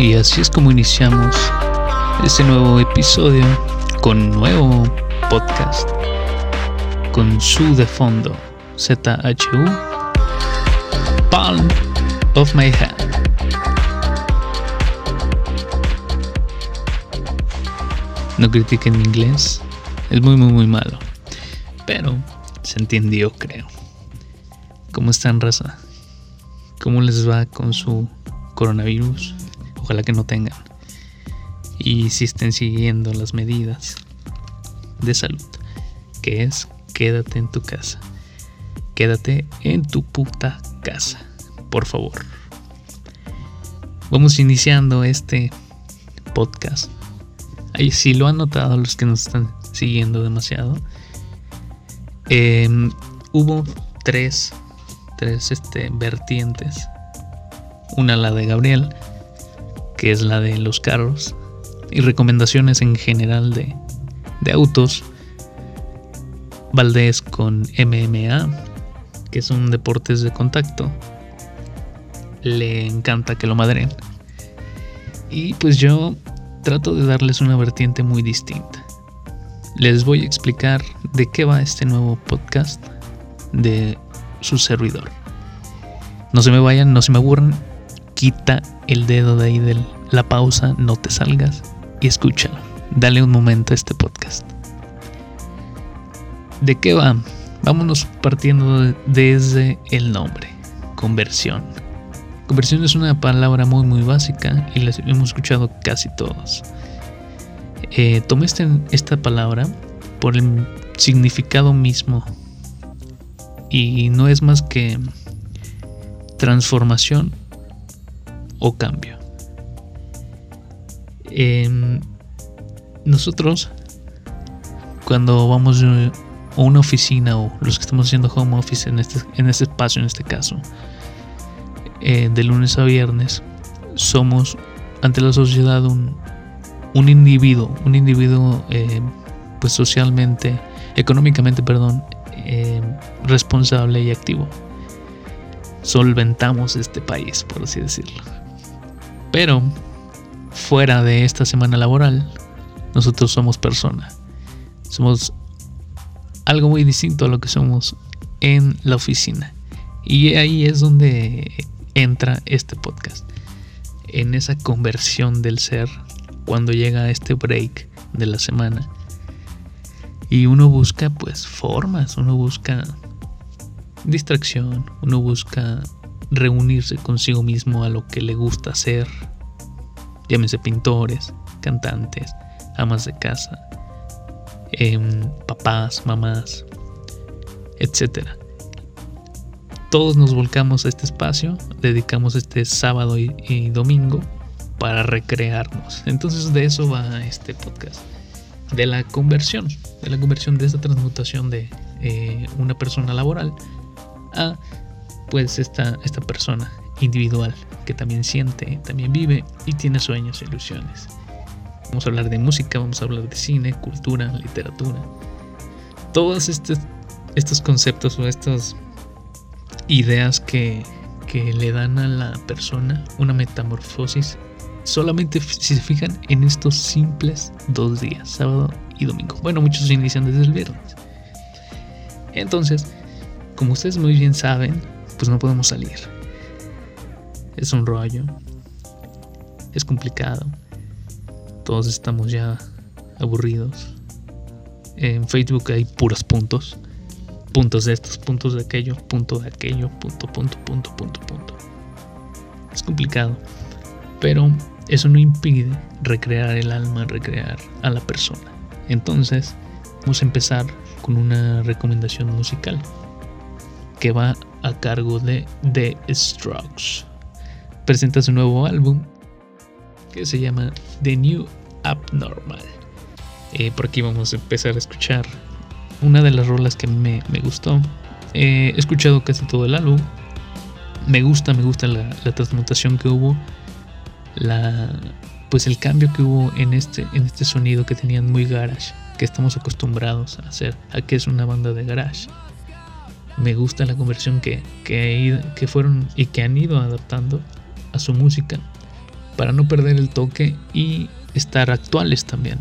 Y así es como iniciamos este nuevo episodio con nuevo podcast con su de fondo ZHU Palm of My Hand. No critiquen mi inglés, es muy muy muy malo, pero se entendió creo. ¿Cómo están raza? ¿Cómo les va con su coronavirus? Ojalá que no tengan. Y si estén siguiendo las medidas de salud, que es quédate en tu casa. Quédate en tu puta casa, por favor. Vamos iniciando este podcast. Ahí sí lo han notado los que nos están siguiendo demasiado. Em, hubo tres tres este, vertientes. Una la de Gabriel, que es la de los carros, y recomendaciones en general de, de autos. Valdés con MMA, que son deportes de contacto. Le encanta que lo madren. Y pues yo trato de darles una vertiente muy distinta. Les voy a explicar de qué va este nuevo podcast de su servidor. No se me vayan, no se me aburran. Quita el dedo de ahí de la pausa, no te salgas y escúchalo. Dale un momento a este podcast. ¿De qué va? Vámonos partiendo desde el nombre. Conversión. Conversión es una palabra muy muy básica y la hemos escuchado casi todos. Eh, tomé este, esta palabra por el significado mismo y no es más que transformación o cambio. Em, nosotros, cuando vamos a una oficina o los que estamos haciendo home office en este, en este espacio, en este caso, eh, de lunes a viernes, somos ante la sociedad un, un individuo, un individuo eh, pues socialmente, económicamente, perdón, eh, responsable y activo. Solventamos este país, por así decirlo. Pero fuera de esta semana laboral, nosotros somos personas. Somos algo muy distinto a lo que somos en la oficina. Y ahí es donde entra este podcast. En esa conversión del ser cuando llega este break de la semana y uno busca pues formas, uno busca distracción, uno busca reunirse consigo mismo a lo que le gusta hacer. Llámese pintores, cantantes, amas de casa, em, papás, mamás, etc. Todos nos volcamos a este espacio, dedicamos este sábado y domingo para recrearnos. Entonces de eso va este podcast de la conversión, de la conversión de esta transmutación de eh, una persona laboral a pues esta, esta persona individual que también siente, también vive y tiene sueños e ilusiones. Vamos a hablar de música, vamos a hablar de cine, cultura, literatura. Todos estos, estos conceptos o estas ideas que, que le dan a la persona una metamorfosis Solamente si se fijan en estos simples dos días, sábado y domingo. Bueno, muchos inician desde el viernes. Entonces, como ustedes muy bien saben, pues no podemos salir. Es un rollo. Es complicado. Todos estamos ya aburridos. En Facebook hay puros puntos. Puntos de estos, puntos de aquello, punto de aquello, punto, punto, punto, punto, punto. Es complicado. Pero eso no impide recrear el alma, recrear a la persona. Entonces, vamos a empezar con una recomendación musical que va a cargo de The Strokes. Presenta su nuevo álbum que se llama The New Abnormal. Eh, por aquí vamos a empezar a escuchar una de las rolas que me, me gustó. he escuchado casi todo el álbum. Me gusta, me gusta la transmutación que hubo la pues el cambio que hubo en este en este sonido que tenían muy garage que estamos acostumbrados a hacer a que es una banda de garage me gusta la conversión que, que, fueron y que han ido adaptando a su música para no perder el toque y estar actuales también.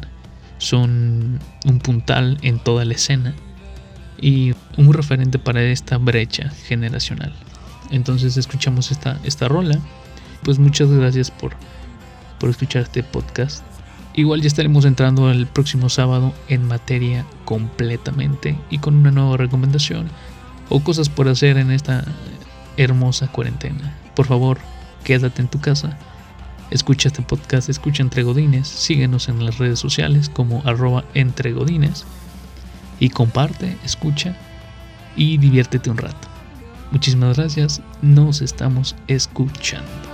Son un puntal en toda la escena y un referente para esta brecha generacional. Entonces escuchamos esta, esta rola. Pues muchas gracias por, por escuchar este podcast. Igual ya estaremos entrando el próximo sábado en materia completamente y con una nueva recomendación o cosas por hacer en esta hermosa cuarentena. Por favor, quédate en tu casa. Escucha este podcast, escucha Entre Godines, síguenos en las redes sociales como arroba entregodines y comparte, escucha y diviértete un rato. Muchísimas gracias, nos estamos escuchando.